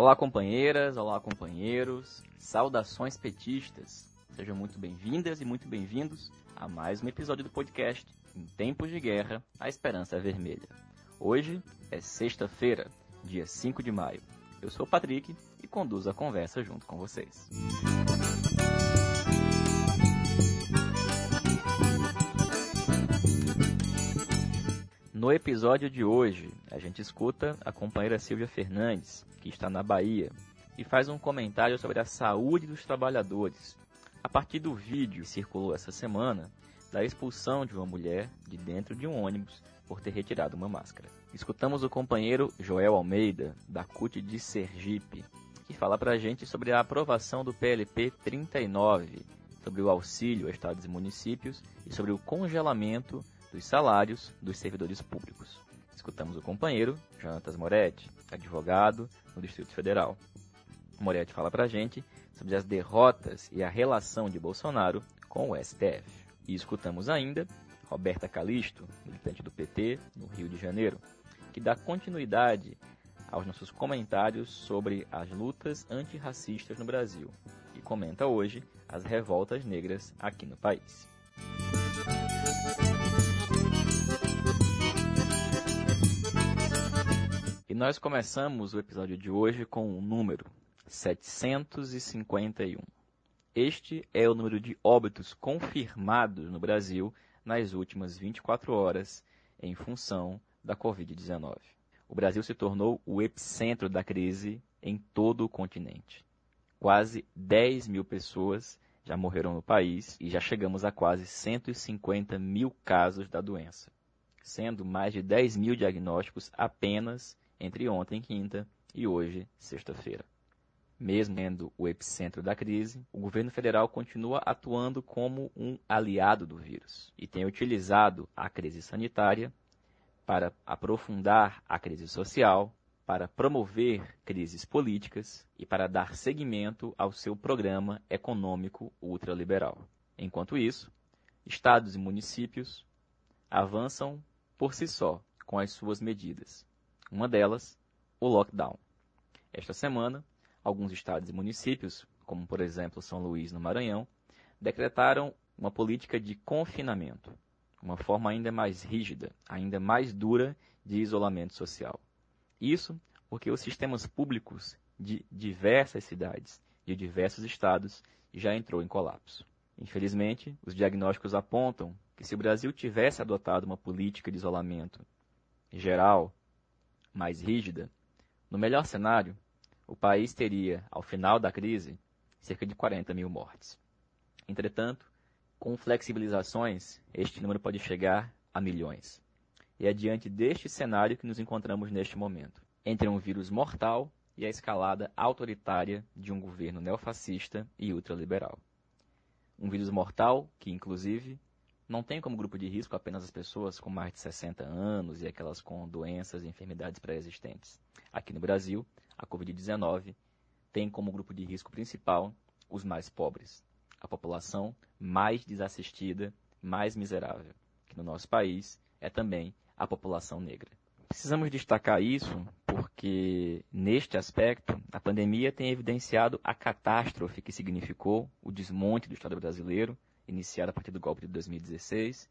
Olá, companheiras, olá, companheiros, saudações petistas. Sejam muito bem-vindas e muito bem-vindos a mais um episódio do podcast Em Tempos de Guerra, a Esperança é Vermelha. Hoje é sexta-feira, dia 5 de maio. Eu sou o Patrick e conduzo a conversa junto com vocês. No episódio de hoje, a gente escuta a companheira Silvia Fernandes, que está na Bahia, e faz um comentário sobre a saúde dos trabalhadores, a partir do vídeo que circulou essa semana da expulsão de uma mulher de dentro de um ônibus por ter retirado uma máscara. Escutamos o companheiro Joel Almeida, da CUT de Sergipe, que fala para a gente sobre a aprovação do PLP 39, sobre o auxílio a estados e municípios e sobre o congelamento dos salários dos servidores públicos. Escutamos o companheiro, Jonatas Moretti, advogado no Distrito Federal. Moretti fala para a gente sobre as derrotas e a relação de Bolsonaro com o STF. E escutamos ainda Roberta Calisto, militante do PT no Rio de Janeiro, que dá continuidade aos nossos comentários sobre as lutas antirracistas no Brasil e comenta hoje as revoltas negras aqui no país. Nós começamos o episódio de hoje com o número 751. Este é o número de óbitos confirmados no Brasil nas últimas 24 horas em função da Covid-19. O Brasil se tornou o epicentro da crise em todo o continente. Quase 10 mil pessoas já morreram no país e já chegamos a quase 150 mil casos da doença, sendo mais de 10 mil diagnósticos apenas entre ontem, quinta, e hoje, sexta-feira. Mesmo sendo o epicentro da crise, o governo federal continua atuando como um aliado do vírus e tem utilizado a crise sanitária para aprofundar a crise social, para promover crises políticas e para dar seguimento ao seu programa econômico ultraliberal. Enquanto isso, estados e municípios avançam por si só com as suas medidas uma delas, o lockdown. Esta semana, alguns estados e municípios, como por exemplo São Luís, no Maranhão, decretaram uma política de confinamento, uma forma ainda mais rígida, ainda mais dura de isolamento social. Isso porque os sistemas públicos de diversas cidades, de diversos estados, já entrou em colapso. Infelizmente, os diagnósticos apontam que se o Brasil tivesse adotado uma política de isolamento geral, mais rígida, no melhor cenário, o país teria, ao final da crise, cerca de 40 mil mortes. Entretanto, com flexibilizações, este número pode chegar a milhões. E é diante deste cenário que nos encontramos neste momento, entre um vírus mortal e a escalada autoritária de um governo neofascista e ultraliberal. Um vírus mortal que, inclusive, não tem como grupo de risco apenas as pessoas com mais de 60 anos e aquelas com doenças e enfermidades pré-existentes. Aqui no Brasil, a Covid-19 tem como grupo de risco principal os mais pobres, a população mais desassistida, mais miserável, que no nosso país é também a população negra. Precisamos destacar isso porque, neste aspecto, a pandemia tem evidenciado a catástrofe que significou o desmonte do Estado brasileiro iniciada a partir do golpe de 2016,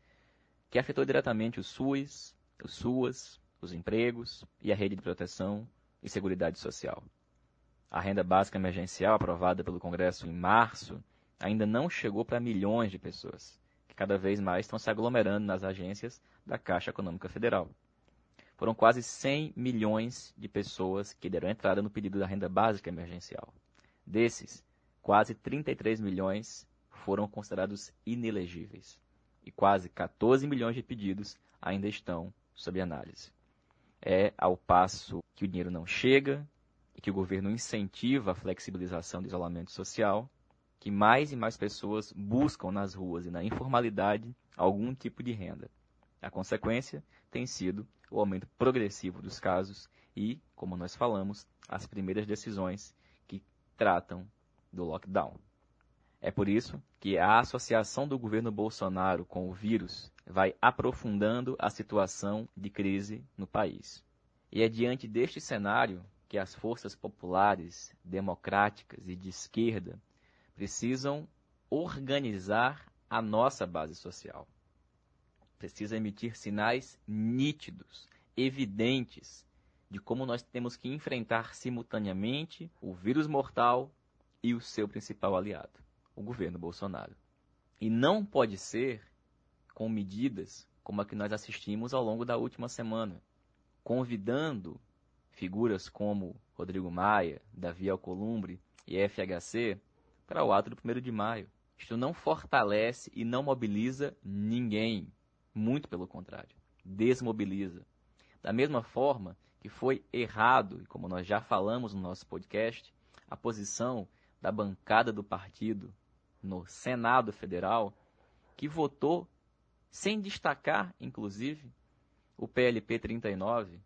que afetou diretamente o SUS, os SUAS, os empregos e a rede de proteção e seguridade social. A renda básica emergencial, aprovada pelo Congresso em março, ainda não chegou para milhões de pessoas, que cada vez mais estão se aglomerando nas agências da Caixa Econômica Federal. Foram quase 100 milhões de pessoas que deram entrada no pedido da renda básica emergencial. Desses, quase 33 milhões foram considerados inelegíveis e quase 14 milhões de pedidos ainda estão sob análise. É ao passo que o dinheiro não chega e que o governo incentiva a flexibilização do isolamento social, que mais e mais pessoas buscam nas ruas e na informalidade algum tipo de renda. A consequência tem sido o aumento progressivo dos casos e, como nós falamos, as primeiras decisões que tratam do lockdown. É por isso que a associação do governo Bolsonaro com o vírus vai aprofundando a situação de crise no país. E é diante deste cenário que as forças populares, democráticas e de esquerda precisam organizar a nossa base social. Precisa emitir sinais nítidos, evidentes, de como nós temos que enfrentar simultaneamente o vírus mortal e o seu principal aliado, o governo Bolsonaro. E não pode ser com medidas como a que nós assistimos ao longo da última semana, convidando figuras como Rodrigo Maia, Davi Alcolumbre e FHC para o ato do 1 de maio. Isto não fortalece e não mobiliza ninguém. Muito pelo contrário, desmobiliza. Da mesma forma que foi errado, e como nós já falamos no nosso podcast, a posição da bancada do partido no Senado Federal, que votou sem destacar, inclusive, o PLP 39,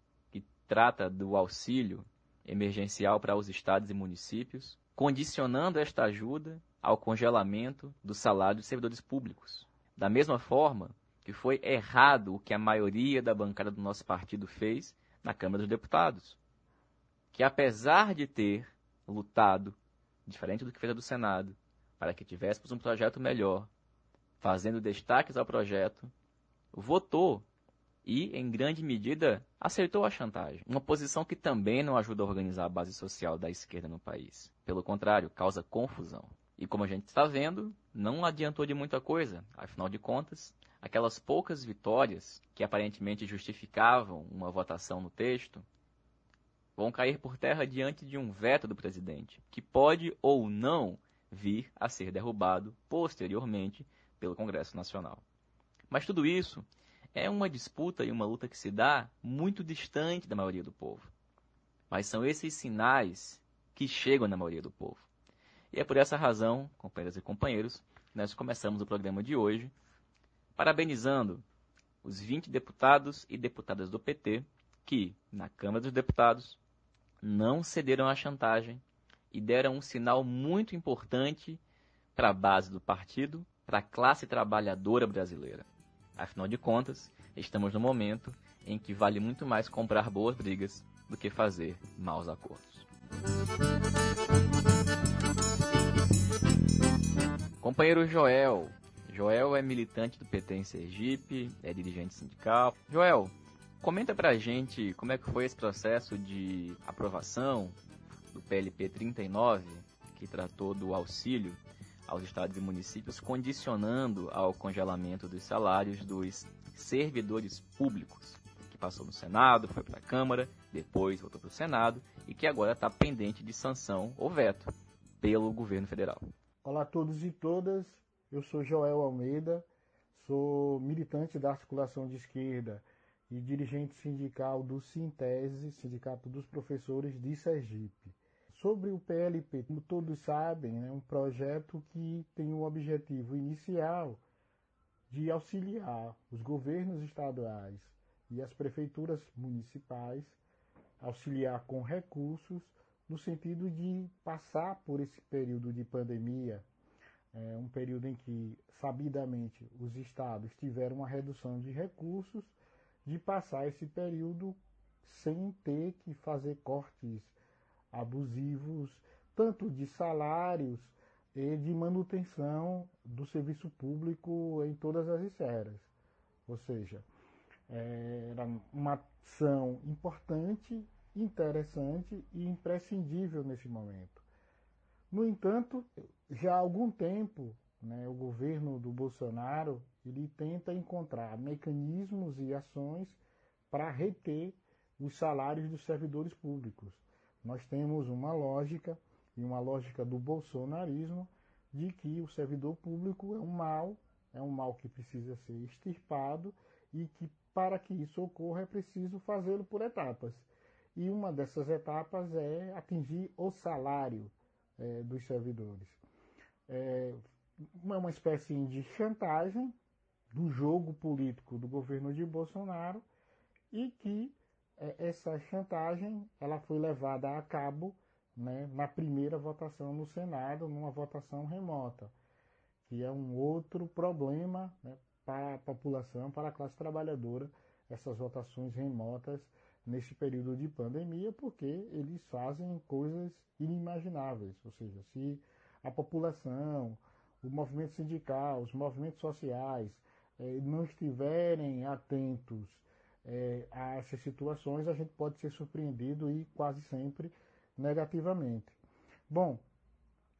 trata do auxílio emergencial para os estados e municípios, condicionando esta ajuda ao congelamento do salário dos servidores públicos. Da mesma forma que foi errado o que a maioria da bancada do nosso partido fez na Câmara dos Deputados, que apesar de ter lutado, diferente do que fez a do Senado, para que tivéssemos um projeto melhor, fazendo destaques ao projeto, votou e, em grande medida, aceitou a chantagem. Uma posição que também não ajuda a organizar a base social da esquerda no país. Pelo contrário, causa confusão. E como a gente está vendo, não adiantou de muita coisa. Afinal de contas, aquelas poucas vitórias que aparentemente justificavam uma votação no texto vão cair por terra diante de um veto do presidente, que pode ou não vir a ser derrubado posteriormente pelo Congresso Nacional. Mas tudo isso é uma disputa e uma luta que se dá muito distante da maioria do povo. Mas são esses sinais que chegam na maioria do povo. E é por essa razão, companheiras e companheiros, nós começamos o programa de hoje parabenizando os 20 deputados e deputadas do PT que, na Câmara dos Deputados, não cederam à chantagem e deram um sinal muito importante para a base do partido, para a classe trabalhadora brasileira. Afinal de contas, estamos no momento em que vale muito mais comprar boas brigas do que fazer maus acordos. Companheiro Joel. Joel é militante do PT em Sergipe, é dirigente sindical. Joel, comenta pra gente como é que foi esse processo de aprovação do PLP 39, que tratou do auxílio aos estados e municípios, condicionando ao congelamento dos salários dos servidores públicos, que passou no Senado, foi para a Câmara, depois voltou para o Senado e que agora está pendente de sanção ou veto pelo governo federal. Olá a todos e todas, eu sou Joel Almeida, sou militante da articulação de esquerda e dirigente sindical do Sintese, Sindicato dos Professores de Sergipe. Sobre o PLP, como todos sabem, é um projeto que tem o objetivo inicial de auxiliar os governos estaduais e as prefeituras municipais, auxiliar com recursos, no sentido de passar por esse período de pandemia, é um período em que, sabidamente, os estados tiveram uma redução de recursos, de passar esse período sem ter que fazer cortes abusivos, tanto de salários e de manutenção do serviço público em todas as esferas. Ou seja, era uma ação importante, interessante e imprescindível nesse momento. No entanto, já há algum tempo, né, o governo do Bolsonaro ele tenta encontrar mecanismos e ações para reter os salários dos servidores públicos nós temos uma lógica, e uma lógica do bolsonarismo, de que o servidor público é um mal, é um mal que precisa ser extirpado e que para que isso ocorra é preciso fazê-lo por etapas. E uma dessas etapas é atingir o salário é, dos servidores. É uma espécie de chantagem do jogo político do governo de Bolsonaro e que essa chantagem ela foi levada a cabo né, na primeira votação no Senado, numa votação remota, que é um outro problema né, para a população, para a classe trabalhadora essas votações remotas nesse período de pandemia, porque eles fazem coisas inimagináveis. Ou seja, se a população, o movimento sindical, os movimentos sociais eh, não estiverem atentos eh, a essas situações, a gente pode ser surpreendido e quase sempre negativamente. Bom,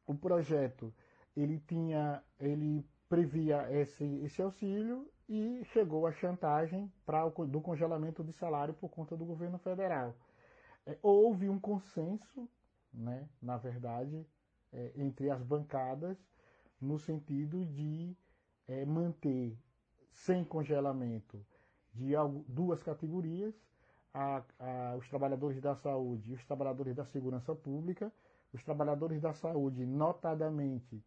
o projeto ele tinha, ele previa esse, esse auxílio e chegou a chantagem para o, do congelamento de salário por conta do governo federal. É, houve um consenso, né, na verdade, é, entre as bancadas, no sentido de é, manter sem congelamento de duas categorias, a, a, os trabalhadores da saúde e os trabalhadores da segurança pública. Os trabalhadores da saúde, notadamente,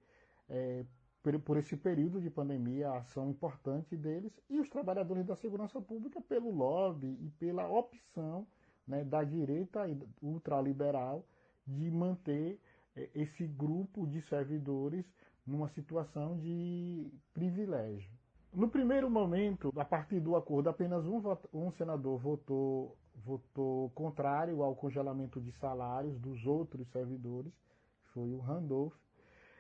é, por, por esse período de pandemia, a ação importante deles, e os trabalhadores da segurança pública pelo lobby e pela opção né, da direita ultraliberal de manter é, esse grupo de servidores numa situação de privilégio. No primeiro momento, a partir do acordo, apenas um, um senador votou, votou contrário ao congelamento de salários dos outros servidores, foi o Randolph,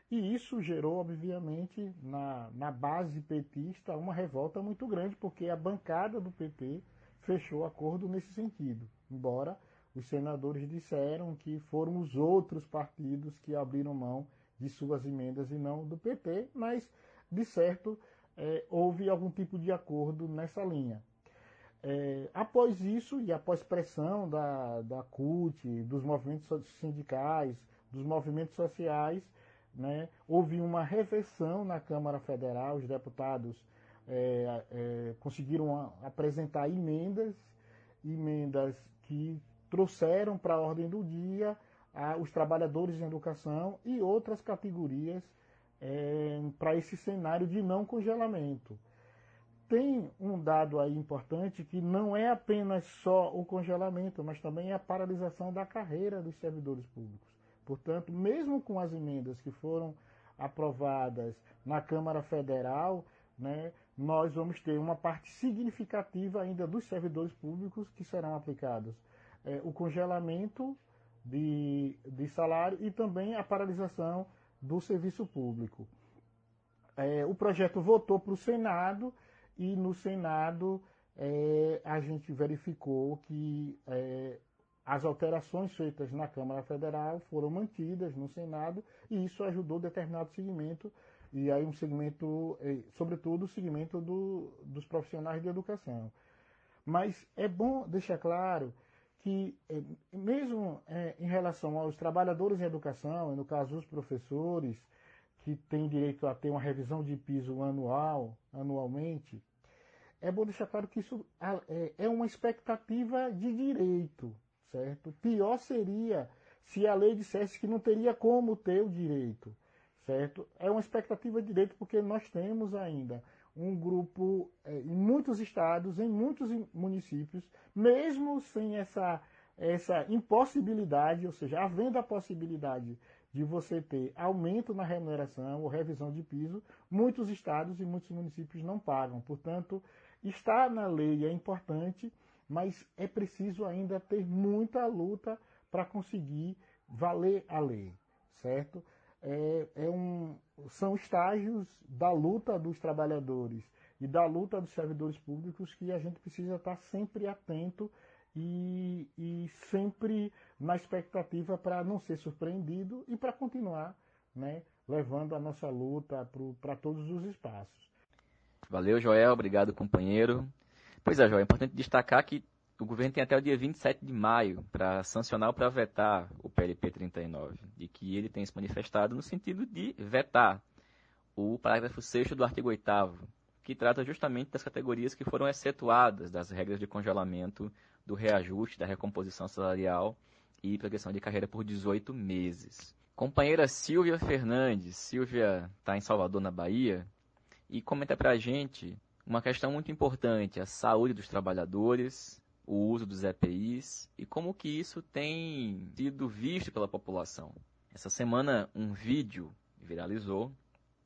e isso gerou, obviamente, na, na base petista, uma revolta muito grande, porque a bancada do PT fechou acordo nesse sentido. Embora os senadores disseram que foram os outros partidos que abriram mão de suas emendas e não do PT, mas, de certo, é, houve algum tipo de acordo nessa linha. É, após isso, e após pressão da, da CUT, dos movimentos sindicais, dos movimentos sociais, né, houve uma reversão na Câmara Federal, os deputados é, é, conseguiram apresentar emendas, emendas que trouxeram para a ordem do dia a, os trabalhadores em educação e outras categorias é, para esse cenário de não congelamento. Tem um dado aí importante que não é apenas só o congelamento, mas também a paralisação da carreira dos servidores públicos. Portanto, mesmo com as emendas que foram aprovadas na Câmara Federal, né, nós vamos ter uma parte significativa ainda dos servidores públicos que serão aplicados. É, o congelamento de, de salário e também a paralisação do serviço público. É, o projeto votou para o Senado e no Senado é, a gente verificou que é, as alterações feitas na Câmara Federal foram mantidas no Senado e isso ajudou determinado segmento, e aí um segmento, eh, sobretudo o segmento do, dos profissionais de educação. Mas é bom deixar claro que, eh, mesmo eh, em relação aos trabalhadores em educação, no caso os professores, que têm direito a ter uma revisão de piso anual, anualmente, é bom deixar claro que isso ah, é uma expectativa de direito, certo? Pior seria se a lei dissesse que não teria como ter o direito, certo? É uma expectativa de direito porque nós temos ainda um grupo é, em muitos estados, em muitos municípios, mesmo sem essa, essa impossibilidade, ou seja, havendo a possibilidade de você ter aumento na remuneração ou revisão de piso, muitos estados e muitos municípios não pagam. Portanto, está na lei é importante, mas é preciso ainda ter muita luta para conseguir valer a lei, certo? É, é um, são estágios da luta dos trabalhadores e da luta dos servidores públicos que a gente precisa estar sempre atento e, e sempre na expectativa para não ser surpreendido e para continuar né, levando a nossa luta para todos os espaços. Valeu, Joel. Obrigado, companheiro. Pois é, João, é importante destacar que o governo tem até o dia 27 de maio para sancionar ou para vetar o PLP 39, e que ele tem se manifestado no sentido de vetar o parágrafo 6 do artigo 8 que trata justamente das categorias que foram excetuadas das regras de congelamento do reajuste, da recomposição salarial e progressão de carreira por 18 meses. Companheira Silvia Fernandes, Silvia está em Salvador, na Bahia, e comenta para a gente uma questão muito importante, a saúde dos trabalhadores, o uso dos EPIs e como que isso tem sido visto pela população. Essa semana um vídeo viralizou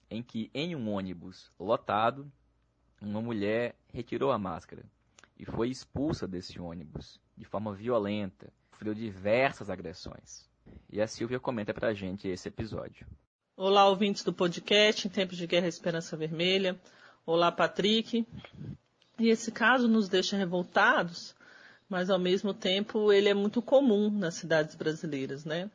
em que em um ônibus lotado uma mulher retirou a máscara e foi expulsa desse ônibus de forma violenta, sofreu diversas agressões. E a Silvia comenta pra gente esse episódio. Olá, ouvintes do podcast Em Tempos de Guerra Esperança Vermelha. Olá, Patrick. E esse caso nos deixa revoltados, mas ao mesmo tempo ele é muito comum nas cidades brasileiras, né?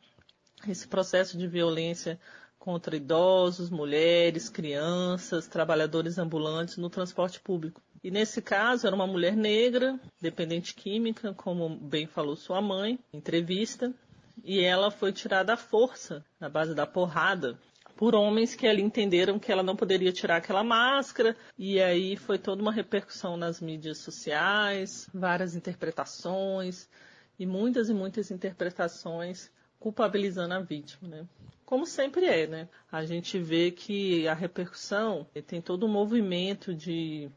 Esse processo de violência contra idosos, mulheres, crianças, trabalhadores ambulantes no transporte público. E nesse caso era uma mulher negra, dependente química, como bem falou sua mãe, entrevista, e ela foi tirada à força, na base da porrada, por homens que ali entenderam que ela não poderia tirar aquela máscara, e aí foi toda uma repercussão nas mídias sociais, várias interpretações, e muitas e muitas interpretações culpabilizando a vítima, né? Como sempre é, né? A gente vê que a repercussão tem todo um movimento de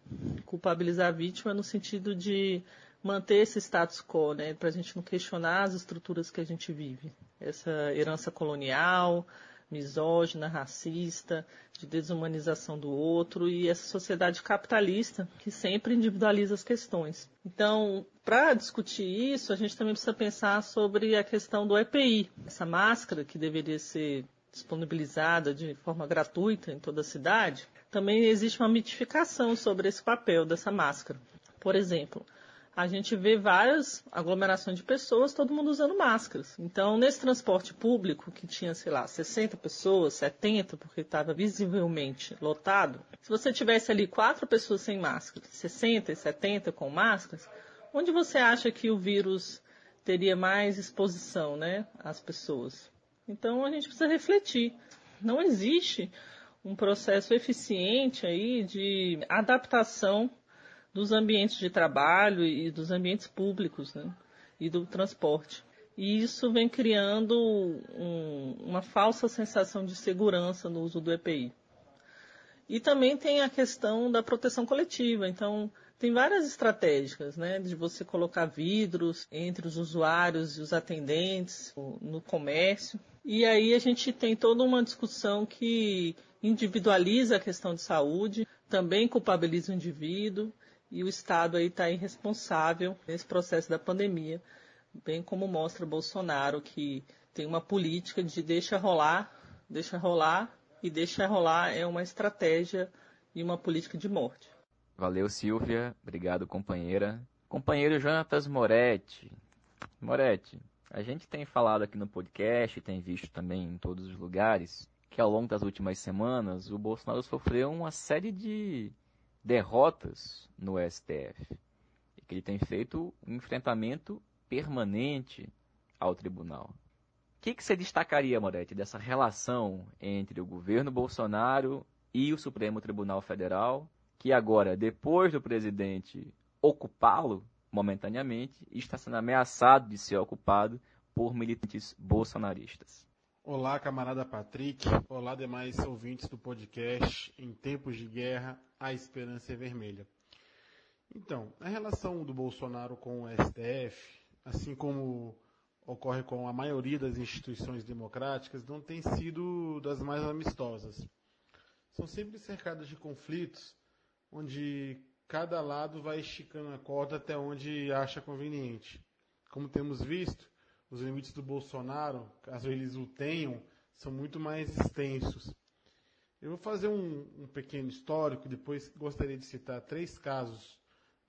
culpabilizar a vítima no sentido de manter esse status quo, né? Para a gente não questionar as estruturas que a gente vive. Essa herança colonial, misógina, racista, de desumanização do outro e essa sociedade capitalista que sempre individualiza as questões. Então, para discutir isso, a gente também precisa pensar sobre a questão do EPI, essa máscara que deveria ser disponibilizada de forma gratuita em toda a cidade. Também existe uma mitificação sobre esse papel dessa máscara. Por exemplo, a gente vê várias aglomerações de pessoas, todo mundo usando máscaras. Então, nesse transporte público, que tinha, sei lá, 60 pessoas, 70, porque estava visivelmente lotado, se você tivesse ali quatro pessoas sem máscara, 60 e 70 com máscaras, onde você acha que o vírus teria mais exposição, né, às pessoas? Então, a gente precisa refletir. Não existe um processo eficiente aí de adaptação dos ambientes de trabalho e dos ambientes públicos né, e do transporte. E isso vem criando um, uma falsa sensação de segurança no uso do EPI. E também tem a questão da proteção coletiva. Então, tem várias estratégias, né, de você colocar vidros entre os usuários e os atendentes no comércio. E aí a gente tem toda uma discussão que individualiza a questão de saúde, também culpabiliza o indivíduo e o Estado aí está irresponsável nesse processo da pandemia, bem como mostra Bolsonaro, que tem uma política de deixa rolar, deixa rolar, e deixa rolar é uma estratégia e uma política de morte. Valeu, Silvia. Obrigado, companheira. Companheiro Jonatas Moretti. Moretti, a gente tem falado aqui no podcast, tem visto também em todos os lugares, que ao longo das últimas semanas o Bolsonaro sofreu uma série de derrotas no STF e que ele tem feito um enfrentamento permanente ao tribunal. O que, que você destacaria, Moretti, dessa relação entre o governo Bolsonaro e o Supremo Tribunal Federal, que agora, depois do presidente ocupá-lo momentaneamente, está sendo ameaçado de ser ocupado por militantes bolsonaristas? Olá, camarada Patrick. Olá, demais ouvintes do podcast Em Tempos de Guerra, a Esperança é Vermelha. Então, a relação do Bolsonaro com o STF, assim como ocorre com a maioria das instituições democráticas, não tem sido das mais amistosas. São sempre cercadas de conflitos, onde cada lado vai esticando a corda até onde acha conveniente. Como temos visto, os limites do Bolsonaro, caso eles o tenham, são muito mais extensos. Eu vou fazer um, um pequeno histórico, depois gostaria de citar três casos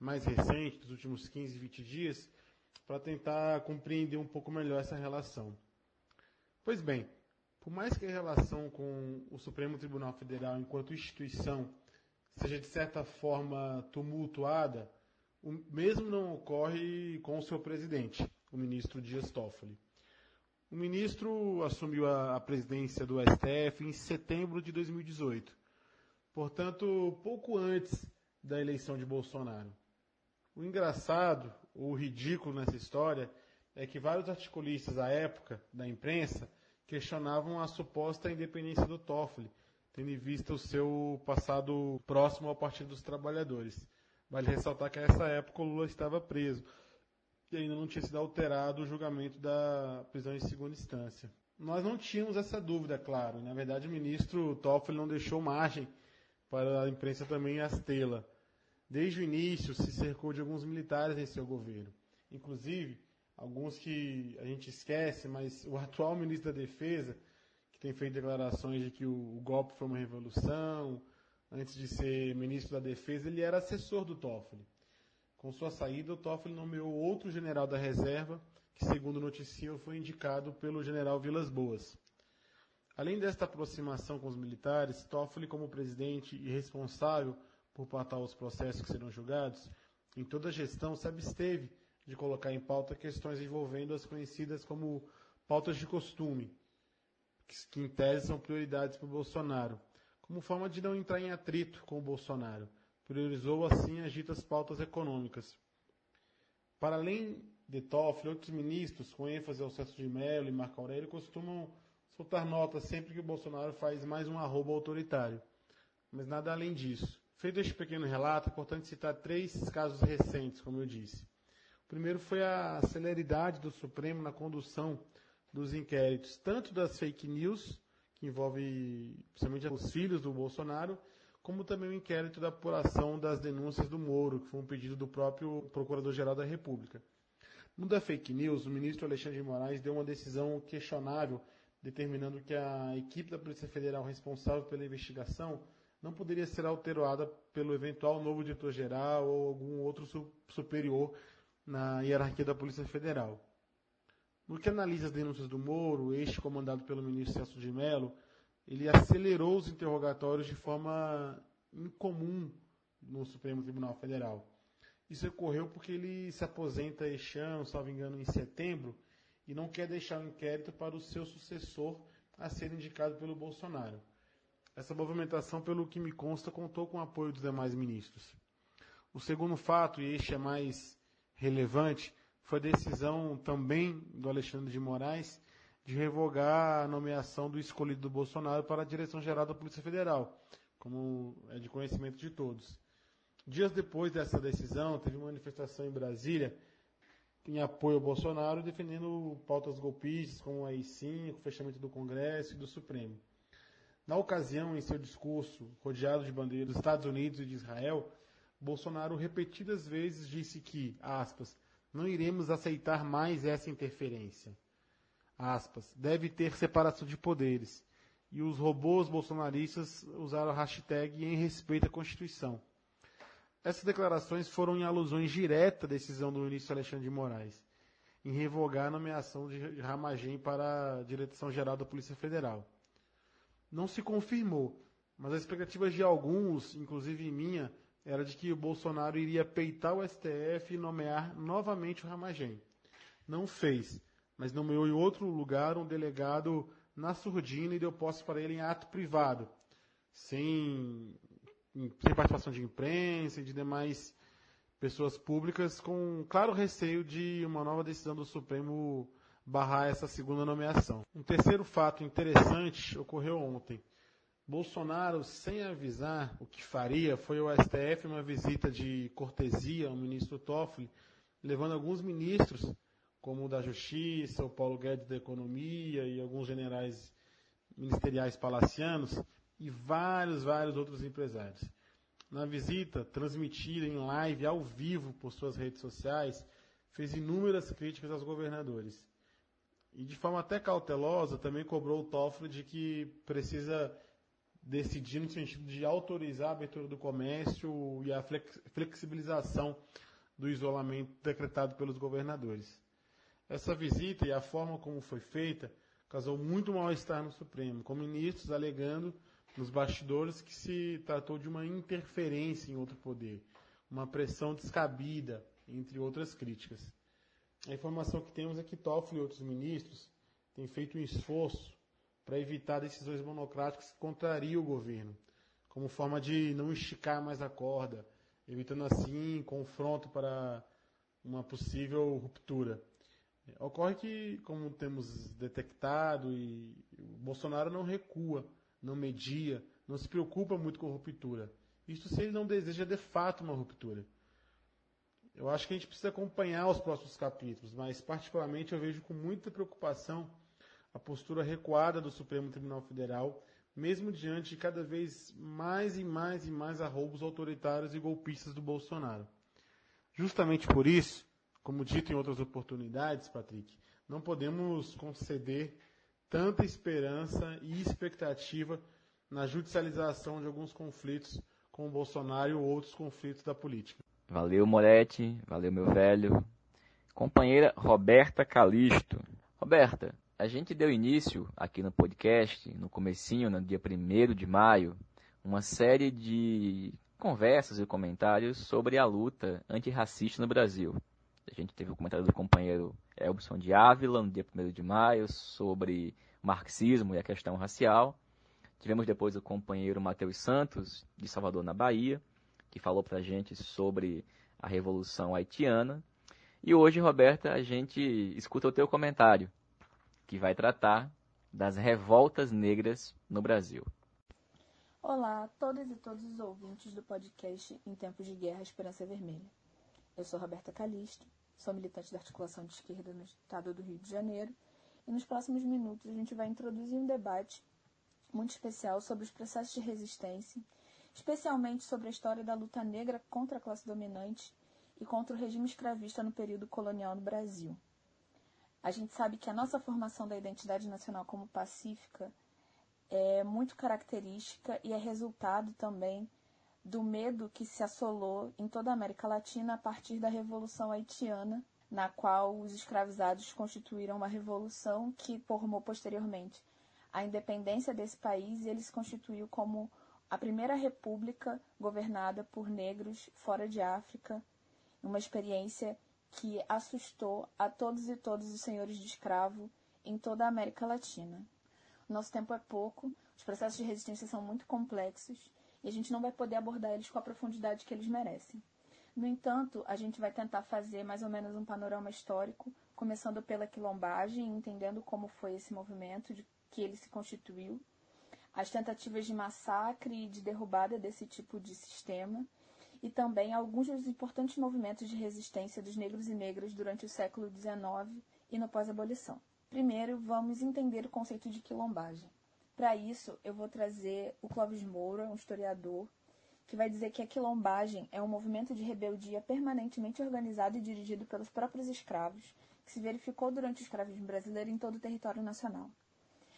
mais recentes, dos últimos 15, 20 dias, para tentar compreender um pouco melhor essa relação. Pois bem, por mais que a relação com o Supremo Tribunal Federal enquanto instituição seja de certa forma tumultuada, o mesmo não ocorre com o seu presidente o ministro Dias Toffoli. O ministro assumiu a, a presidência do STF em setembro de 2018, portanto, pouco antes da eleição de Bolsonaro. O engraçado, o ridículo nessa história, é que vários articulistas à época, da imprensa, questionavam a suposta independência do Toffoli, tendo em vista o seu passado próximo ao Partido dos Trabalhadores. Vale ressaltar que nessa época o Lula estava preso e ainda não tinha sido alterado o julgamento da prisão em segunda instância. Nós não tínhamos essa dúvida, claro. Na verdade, o ministro Toffoli não deixou margem para a imprensa também as tê-la. desde o início se cercou de alguns militares em seu governo. Inclusive, alguns que a gente esquece, mas o atual ministro da Defesa, que tem feito declarações de que o, o golpe foi uma revolução, antes de ser ministro da Defesa, ele era assessor do Toffoli. Com sua saída, o Toffoli nomeou outro general da reserva, que, segundo noticia, foi indicado pelo general Vilas Boas. Além desta aproximação com os militares, Toffoli, como presidente e responsável por pautar os processos que serão julgados, em toda a gestão se absteve de colocar em pauta questões envolvendo as conhecidas como pautas de costume, que em tese são prioridades para o Bolsonaro, como forma de não entrar em atrito com o Bolsonaro. Priorizou assim as ditas pautas econômicas. Para além de Toffoli, outros ministros, com ênfase ao Celso de Mello e Marco Aurélio, costumam soltar notas sempre que o Bolsonaro faz mais um arrobo autoritário. Mas nada além disso. Feito este pequeno relato, é importante citar três casos recentes, como eu disse. O primeiro foi a celeridade do Supremo na condução dos inquéritos, tanto das fake news, que envolve principalmente os filhos do Bolsonaro, como também o inquérito da apuração das denúncias do Moro, que foi um pedido do próprio Procurador-Geral da República. No da fake news, o ministro Alexandre de Moraes deu uma decisão questionável, determinando que a equipe da Polícia Federal responsável pela investigação não poderia ser alterada pelo eventual novo diretor-geral ou algum outro superior na hierarquia da Polícia Federal. No que analisa as denúncias do Moro, este comandado pelo ministro Celso de Mello, ele acelerou os interrogatórios de forma incomum no Supremo Tribunal Federal. Isso ocorreu porque ele se aposenta este ano, salvo engano, em setembro, e não quer deixar o inquérito para o seu sucessor a ser indicado pelo Bolsonaro. Essa movimentação, pelo que me consta, contou com o apoio dos demais ministros. O segundo fato, e este é mais relevante, foi a decisão também do Alexandre de Moraes de revogar a nomeação do escolhido do Bolsonaro para a direção-geral da Polícia Federal, como é de conhecimento de todos. Dias depois dessa decisão, teve uma manifestação em Brasília em apoio ao Bolsonaro, defendendo pautas golpistas como a AI-5, o fechamento do Congresso e do Supremo. Na ocasião, em seu discurso, rodeado de bandeiras dos Estados Unidos e de Israel, Bolsonaro repetidas vezes disse que, aspas, não iremos aceitar mais essa interferência. Aspas, deve ter separação de poderes. E os robôs bolsonaristas usaram a hashtag em respeito à Constituição. Essas declarações foram em alusões diretas à decisão do ministro Alexandre de Moraes em revogar a nomeação de Ramagem para a direção-geral da Polícia Federal. Não se confirmou, mas as expectativas de alguns, inclusive minha, era de que o Bolsonaro iria peitar o STF e nomear novamente o Ramagem. Não fez, mas nomeou em outro lugar um delegado na surdina e deu posse para ele em ato privado, sem sem participação de imprensa e de demais pessoas públicas, com claro receio de uma nova decisão do Supremo barrar essa segunda nomeação. Um terceiro fato interessante ocorreu ontem. Bolsonaro, sem avisar o que faria, foi ao STF uma visita de cortesia ao ministro Toffoli, levando alguns ministros, como o da Justiça, o Paulo Guedes da Economia e alguns generais ministeriais palacianos, e vários, vários outros empresários. Na visita, transmitida em live ao vivo por suas redes sociais, fez inúmeras críticas aos governadores. E de forma até cautelosa, também cobrou o Toffoli de que precisa decidir no sentido de autorizar a abertura do comércio e a flexibilização do isolamento decretado pelos governadores. Essa visita e a forma como foi feita causou muito mal-estar no Supremo, com ministros alegando nos bastidores que se tratou de uma interferência em outro poder, uma pressão descabida, entre outras críticas. A informação que temos é que Toffoli e outros ministros têm feito um esforço para evitar decisões monocráticas que contrariam o governo, como forma de não esticar mais a corda, evitando assim confronto para uma possível ruptura. Ocorre que, como temos detectado, e Bolsonaro não recua não media, não se preocupa muito com ruptura. Isso se ele não deseja de fato uma ruptura. Eu acho que a gente precisa acompanhar os próximos capítulos, mas particularmente eu vejo com muita preocupação a postura recuada do Supremo Tribunal Federal mesmo diante de cada vez mais e mais e mais arroubos autoritários e golpistas do Bolsonaro. Justamente por isso, como dito em outras oportunidades, Patrick, não podemos conceder tanta esperança e expectativa na judicialização de alguns conflitos com o Bolsonaro ou outros conflitos da política. Valeu, Moretti. Valeu, meu velho. Companheira Roberta Calisto. Roberta, a gente deu início aqui no podcast, no comecinho, no dia 1 de maio, uma série de conversas e comentários sobre a luta antirracista no Brasil. A gente teve o comentário do companheiro Elbson de Ávila no dia 1 de maio sobre marxismo e a questão racial. Tivemos depois o companheiro Matheus Santos, de Salvador, na Bahia, que falou para a gente sobre a Revolução Haitiana. E hoje, Roberta, a gente escuta o teu comentário que vai tratar das revoltas negras no Brasil. Olá a todas e todos os ouvintes do podcast Em Tempos de Guerra Esperança Vermelha. Eu sou Roberta Calisto, sou militante da articulação de esquerda no estado do Rio de Janeiro e nos próximos minutos a gente vai introduzir um debate muito especial sobre os processos de resistência, especialmente sobre a história da luta negra contra a classe dominante e contra o regime escravista no período colonial no Brasil. A gente sabe que a nossa formação da identidade nacional como pacífica é muito característica e é resultado também do medo que se assolou em toda a América Latina a partir da Revolução Haitiana, na qual os escravizados constituíram uma revolução que formou posteriormente a independência desse país e ele se constituiu como a primeira república governada por negros fora de África, uma experiência que assustou a todos e todos os senhores de escravo em toda a América Latina. Nosso tempo é pouco, os processos de resistência são muito complexos e a gente não vai poder abordar eles com a profundidade que eles merecem. No entanto, a gente vai tentar fazer mais ou menos um panorama histórico, começando pela quilombagem, entendendo como foi esse movimento, de que ele se constituiu, as tentativas de massacre e de derrubada desse tipo de sistema, e também alguns dos importantes movimentos de resistência dos negros e negras durante o século XIX e no pós-abolição. Primeiro, vamos entender o conceito de quilombagem. Para isso, eu vou trazer o Clóvis Moura, um historiador, que vai dizer que a quilombagem é um movimento de rebeldia permanentemente organizado e dirigido pelos próprios escravos, que se verificou durante o escravismo brasileiro em todo o território nacional.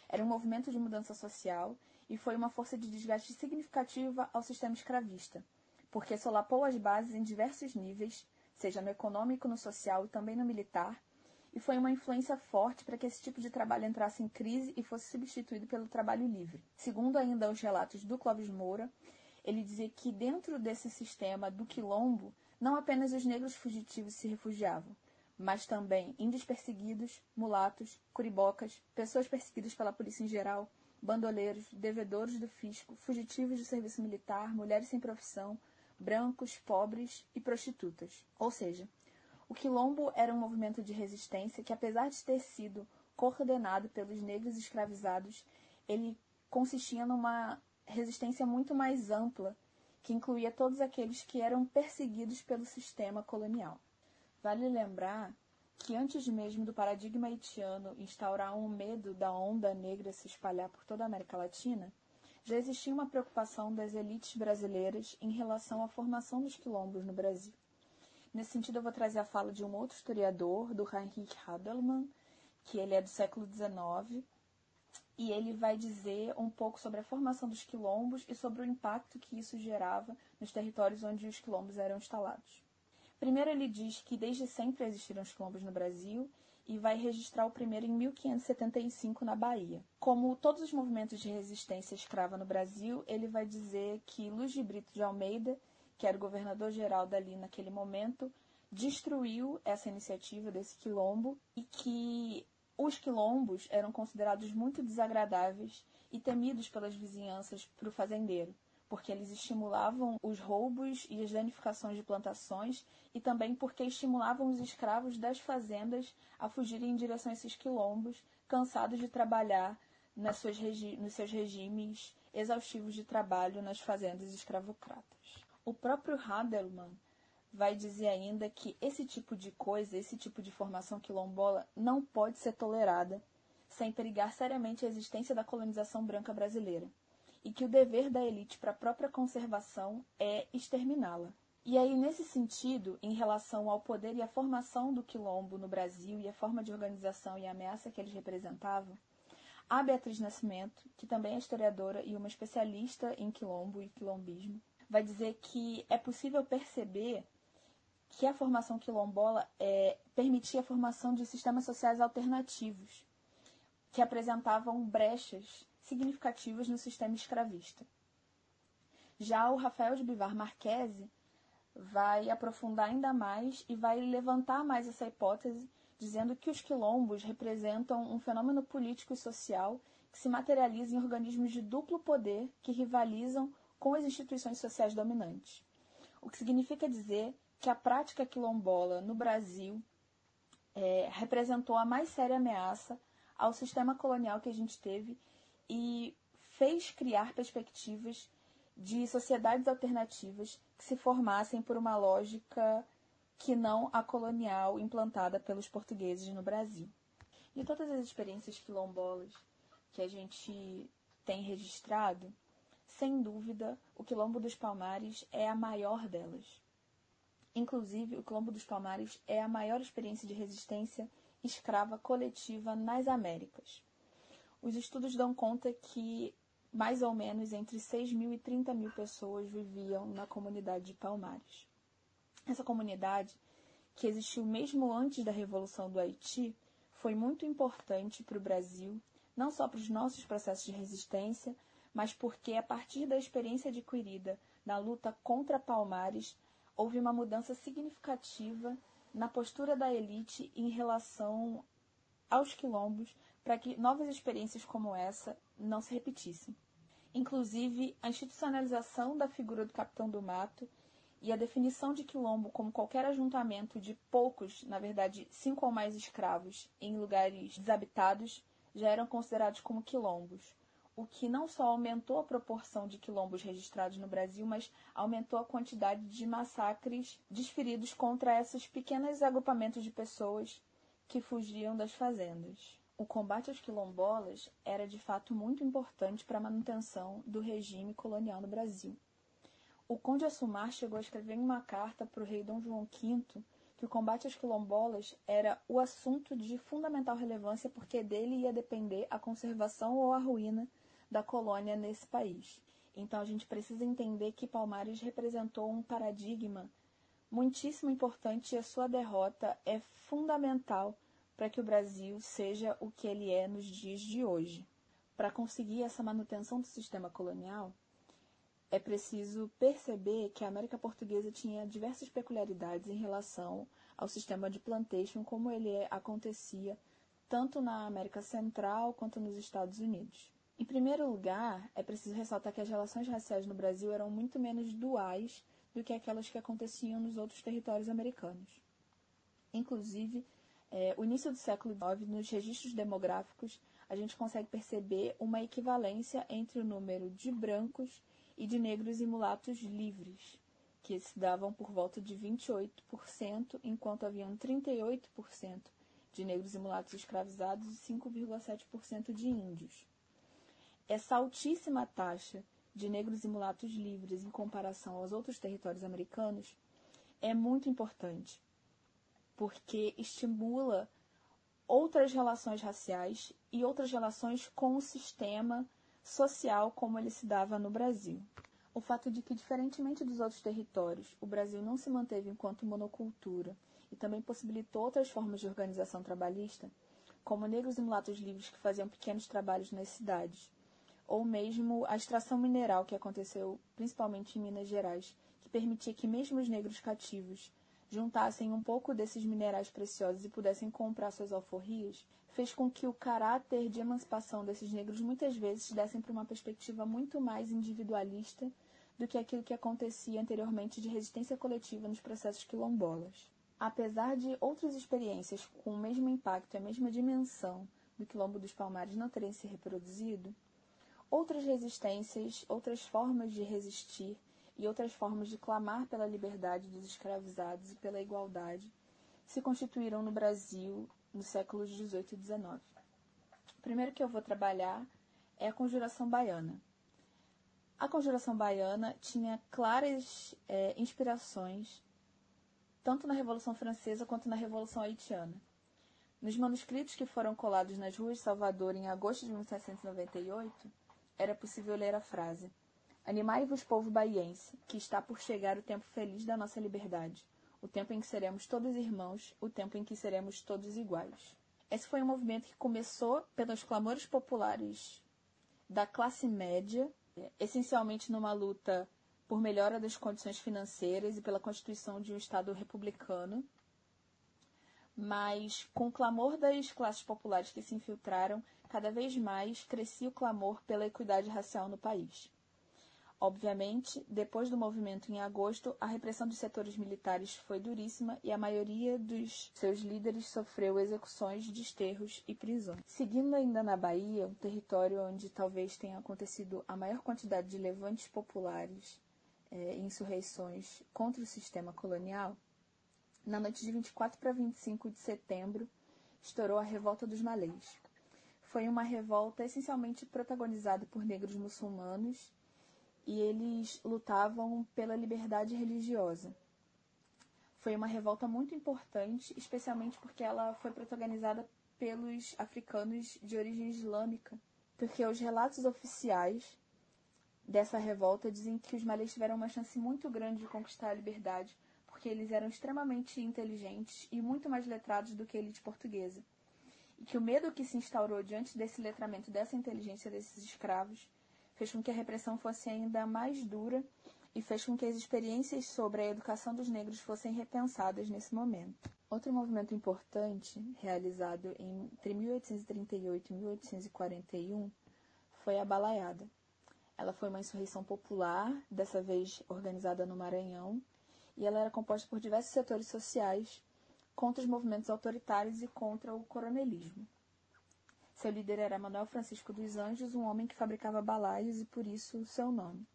Era um movimento de mudança social e foi uma força de desgaste significativa ao sistema escravista, porque solapou as bases em diversos níveis, seja no econômico, no social e também no militar, e foi uma influência forte para que esse tipo de trabalho entrasse em crise e fosse substituído pelo trabalho livre. Segundo ainda os relatos do Clóvis Moura, ele dizia que dentro desse sistema do quilombo, não apenas os negros fugitivos se refugiavam, mas também índios perseguidos, mulatos, curibocas, pessoas perseguidas pela polícia em geral, bandoleiros, devedores do fisco, fugitivos do serviço militar, mulheres sem profissão, brancos, pobres e prostitutas. Ou seja, o quilombo era um movimento de resistência que, apesar de ter sido coordenado pelos negros escravizados, ele consistia numa resistência muito mais ampla, que incluía todos aqueles que eram perseguidos pelo sistema colonial. Vale lembrar que antes mesmo do paradigma haitiano instaurar um medo da onda negra se espalhar por toda a América Latina, já existia uma preocupação das elites brasileiras em relação à formação dos quilombos no Brasil. Nesse sentido, eu vou trazer a fala de um outro historiador, do Heinrich Hadelmann, que ele é do século XIX, e ele vai dizer um pouco sobre a formação dos quilombos e sobre o impacto que isso gerava nos territórios onde os quilombos eram instalados. Primeiro, ele diz que desde sempre existiram os quilombos no Brasil e vai registrar o primeiro em 1575 na Bahia. Como todos os movimentos de resistência escrava no Brasil, ele vai dizer que Luiz de Brito de Almeida, que era o governador-geral dali naquele momento, destruiu essa iniciativa desse quilombo e que os quilombos eram considerados muito desagradáveis e temidos pelas vizinhanças para o fazendeiro porque eles estimulavam os roubos e as danificações de plantações e também porque estimulavam os escravos das fazendas a fugirem em direção a esses quilombos, cansados de trabalhar nas suas nos seus regimes exaustivos de trabalho nas fazendas escravocratas. O próprio Hadelman vai dizer ainda que esse tipo de coisa, esse tipo de formação quilombola não pode ser tolerada sem perigar seriamente a existência da colonização branca brasileira e que o dever da elite para a própria conservação é exterminá-la. E aí, nesse sentido, em relação ao poder e à formação do quilombo no Brasil e a forma de organização e a ameaça que eles representavam, a Beatriz Nascimento, que também é historiadora e uma especialista em quilombo e quilombismo, vai dizer que é possível perceber que a formação quilombola é, permitia a formação de sistemas sociais alternativos, que apresentavam brechas significativas no sistema escravista. Já o Rafael de Bivar Marquese vai aprofundar ainda mais e vai levantar mais essa hipótese, dizendo que os quilombos representam um fenômeno político e social que se materializa em organismos de duplo poder que rivalizam com as instituições sociais dominantes. O que significa dizer que a prática quilombola no Brasil é, representou a mais séria ameaça ao sistema colonial que a gente teve e fez criar perspectivas de sociedades alternativas que se formassem por uma lógica que não a colonial implantada pelos portugueses no Brasil. De todas as experiências quilombolas que a gente tem registrado, sem dúvida, o Quilombo dos Palmares é a maior delas. Inclusive, o Quilombo dos Palmares é a maior experiência de resistência escrava coletiva nas Américas. Os estudos dão conta que mais ou menos entre 6 mil e 30 mil pessoas viviam na comunidade de Palmares. Essa comunidade, que existiu mesmo antes da Revolução do Haiti, foi muito importante para o Brasil, não só para os nossos processos de resistência, mas porque, a partir da experiência adquirida na luta contra Palmares, houve uma mudança significativa na postura da elite em relação aos quilombos para que novas experiências como essa não se repetissem. Inclusive a institucionalização da figura do capitão do mato e a definição de quilombo como qualquer ajuntamento de poucos, na verdade, cinco ou mais escravos em lugares desabitados, já eram considerados como quilombos, o que não só aumentou a proporção de quilombos registrados no Brasil, mas aumentou a quantidade de massacres desferidos contra esses pequenos agrupamentos de pessoas que fugiam das fazendas. O combate aos quilombolas era de fato muito importante para a manutenção do regime colonial no Brasil. O conde Assumar chegou a escrever em uma carta para o rei Dom João V que o combate aos quilombolas era o assunto de fundamental relevância porque dele ia depender a conservação ou a ruína da colônia nesse país. Então a gente precisa entender que Palmares representou um paradigma muitíssimo importante e a sua derrota é fundamental para que o Brasil seja o que ele é nos dias de hoje. Para conseguir essa manutenção do sistema colonial, é preciso perceber que a América Portuguesa tinha diversas peculiaridades em relação ao sistema de plantation, como ele acontecia tanto na América Central quanto nos Estados Unidos. Em primeiro lugar, é preciso ressaltar que as relações raciais no Brasil eram muito menos duais do que aquelas que aconteciam nos outros territórios americanos. Inclusive, é, o início do século XIX, nos registros demográficos, a gente consegue perceber uma equivalência entre o número de brancos e de negros e mulatos livres, que se davam por volta de 28%, enquanto haviam 38% de negros e mulatos escravizados e 5,7% de índios. Essa altíssima taxa de negros e mulatos livres em comparação aos outros territórios americanos é muito importante, porque estimula outras relações raciais e outras relações com o sistema social como ele se dava no Brasil. O fato de que, diferentemente dos outros territórios, o Brasil não se manteve enquanto monocultura e também possibilitou outras formas de organização trabalhista, como negros e mulatos livres que faziam pequenos trabalhos nas cidades, ou mesmo a extração mineral que aconteceu principalmente em Minas Gerais, que permitia que mesmo os negros cativos juntassem um pouco desses minerais preciosos e pudessem comprar suas alforrias, fez com que o caráter de emancipação desses negros muitas vezes dessem para uma perspectiva muito mais individualista do que aquilo que acontecia anteriormente de resistência coletiva nos processos quilombolas. Apesar de outras experiências com o mesmo impacto e a mesma dimensão do quilombo dos Palmares não terem se reproduzido, outras resistências, outras formas de resistir e outras formas de clamar pela liberdade dos escravizados e pela igualdade se constituíram no Brasil nos séculos XVIII e XIX. O primeiro que eu vou trabalhar é a Conjuração Baiana. A Conjuração Baiana tinha claras é, inspirações tanto na Revolução Francesa quanto na Revolução Haitiana. Nos manuscritos que foram colados nas ruas de Salvador em agosto de 1798, era possível ler a frase: Animai-vos, povo baiense, que está por chegar o tempo feliz da nossa liberdade, o tempo em que seremos todos irmãos, o tempo em que seremos todos iguais. Esse foi um movimento que começou pelos clamores populares da classe média, essencialmente numa luta por melhora das condições financeiras e pela constituição de um Estado republicano, mas com o clamor das classes populares que se infiltraram, cada vez mais crescia o clamor pela equidade racial no país. Obviamente, depois do movimento em agosto, a repressão dos setores militares foi duríssima e a maioria dos seus líderes sofreu execuções, desterros e prisões. Seguindo ainda na Bahia, um território onde talvez tenha acontecido a maior quantidade de levantes populares é, e insurreições contra o sistema colonial, na noite de 24 para 25 de setembro, estourou a Revolta dos Malês. Foi uma revolta essencialmente protagonizada por negros muçulmanos e eles lutavam pela liberdade religiosa. Foi uma revolta muito importante, especialmente porque ela foi protagonizada pelos africanos de origem islâmica, porque os relatos oficiais dessa revolta dizem que os malês tiveram uma chance muito grande de conquistar a liberdade, porque eles eram extremamente inteligentes e muito mais letrados do que a elite portuguesa. E que o medo que se instaurou diante desse letramento, dessa inteligência desses escravos, fez com que a repressão fosse ainda mais dura e fez com que as experiências sobre a educação dos negros fossem repensadas nesse momento. Outro movimento importante, realizado entre 1838 e 1841, foi a Balaiada. Ela foi uma insurreição popular, dessa vez organizada no Maranhão, e ela era composta por diversos setores sociais contra os movimentos autoritários e contra o coronelismo. Seu líder era Manuel Francisco dos Anjos, um homem que fabricava balaios e por isso o seu nome.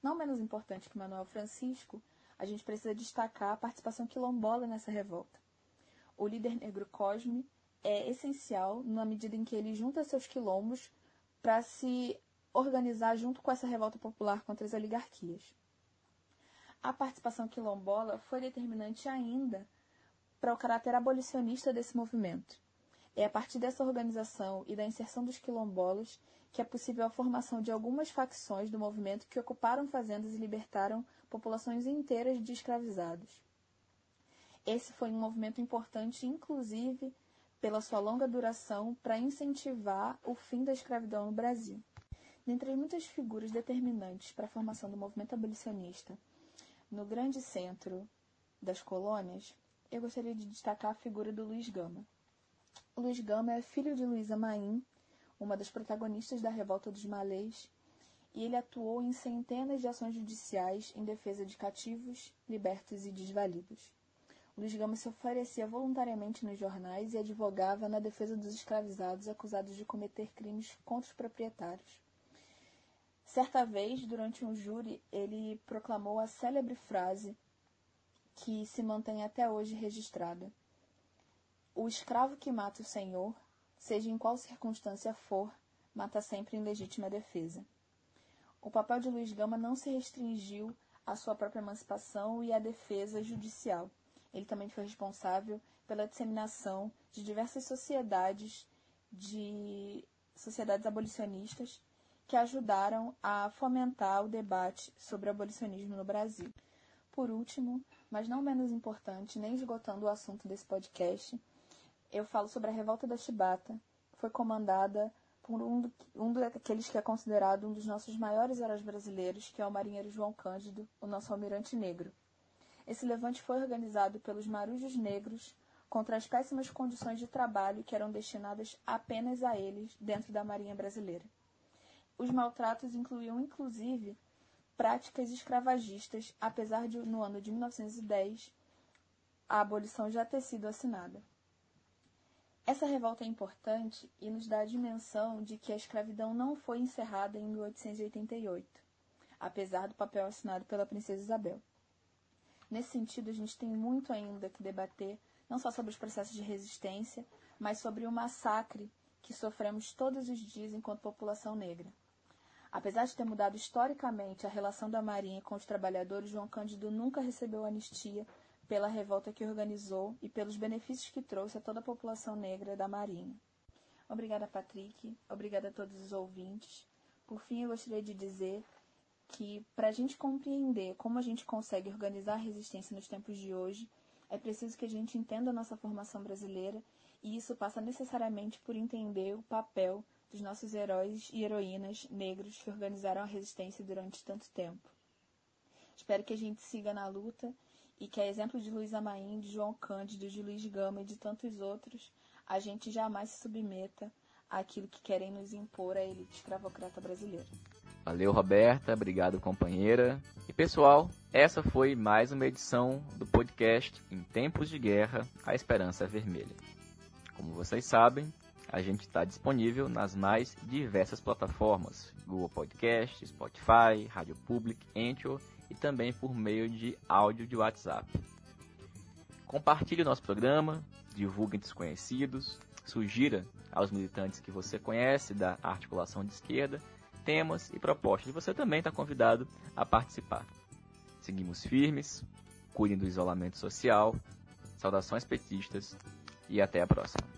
Não menos importante que Manuel Francisco, a gente precisa destacar a participação quilombola nessa revolta. O líder negro Cosme é essencial na medida em que ele junta seus quilombos para se organizar junto com essa revolta popular contra as oligarquias. A participação quilombola foi determinante ainda para o caráter abolicionista desse movimento. É a partir dessa organização e da inserção dos quilombolas que é possível a formação de algumas facções do movimento que ocuparam fazendas e libertaram populações inteiras de escravizados. Esse foi um movimento importante, inclusive, pela sua longa duração, para incentivar o fim da escravidão no Brasil. Dentre as muitas figuras determinantes para a formação do movimento abolicionista no grande centro das colônias, eu gostaria de destacar a figura do Luiz Gama. Luiz Gama é filho de Luísa Maim, uma das protagonistas da Revolta dos Malês, e ele atuou em centenas de ações judiciais em defesa de cativos, libertos e desvalidos. Luiz Gama se oferecia voluntariamente nos jornais e advogava na defesa dos escravizados acusados de cometer crimes contra os proprietários. Certa vez, durante um júri, ele proclamou a célebre frase que se mantém até hoje registrada: o escravo que mata o senhor, seja em qual circunstância for, mata sempre em legítima defesa. O papel de Luiz Gama não se restringiu à sua própria emancipação e à defesa judicial. Ele também foi responsável pela disseminação de diversas sociedades de sociedades abolicionistas que ajudaram a fomentar o debate sobre o abolicionismo no Brasil. Por último, mas não menos importante, nem esgotando o assunto desse podcast, eu falo sobre a Revolta da Chibata, que foi comandada por um, do, um daqueles que é considerado um dos nossos maiores heróis brasileiros, que é o marinheiro João Cândido, o nosso almirante negro. Esse levante foi organizado pelos marujos negros contra as péssimas condições de trabalho que eram destinadas apenas a eles dentro da Marinha Brasileira. Os maltratos incluíam, inclusive, práticas escravagistas, apesar de, no ano de 1910, a abolição já ter sido assinada. Essa revolta é importante e nos dá a dimensão de que a escravidão não foi encerrada em 1888, apesar do papel assinado pela princesa Isabel. Nesse sentido, a gente tem muito ainda que debater, não só sobre os processos de resistência, mas sobre o massacre que sofremos todos os dias enquanto população negra. Apesar de ter mudado historicamente a relação da Marinha com os trabalhadores, João Cândido nunca recebeu anistia pela revolta que organizou e pelos benefícios que trouxe a toda a população negra da Marinha. Obrigada, Patrick. Obrigada a todos os ouvintes. Por fim, eu gostaria de dizer que, para a gente compreender como a gente consegue organizar a resistência nos tempos de hoje, é preciso que a gente entenda a nossa formação brasileira e isso passa necessariamente por entender o papel dos nossos heróis e heroínas negros que organizaram a resistência durante tanto tempo. Espero que a gente siga na luta e que, a exemplo de Luiz Amaim, de João Cândido, de Luiz Gama e de tantos outros, a gente jamais se submeta àquilo que querem nos impor a elite escravocrata brasileira. Valeu, Roberta. Obrigado, companheira. E pessoal, essa foi mais uma edição do podcast Em Tempos de Guerra, a Esperança Vermelha. Como vocês sabem, a gente está disponível nas mais diversas plataformas: Google Podcast, Spotify, Rádio Public, Anchor e também por meio de áudio de WhatsApp. Compartilhe o nosso programa, divulgue desconhecidos, sugira aos militantes que você conhece da articulação de esquerda temas e propostas. Você também está convidado a participar. Seguimos firmes, cuidem do isolamento social. Saudações petistas e até a próxima.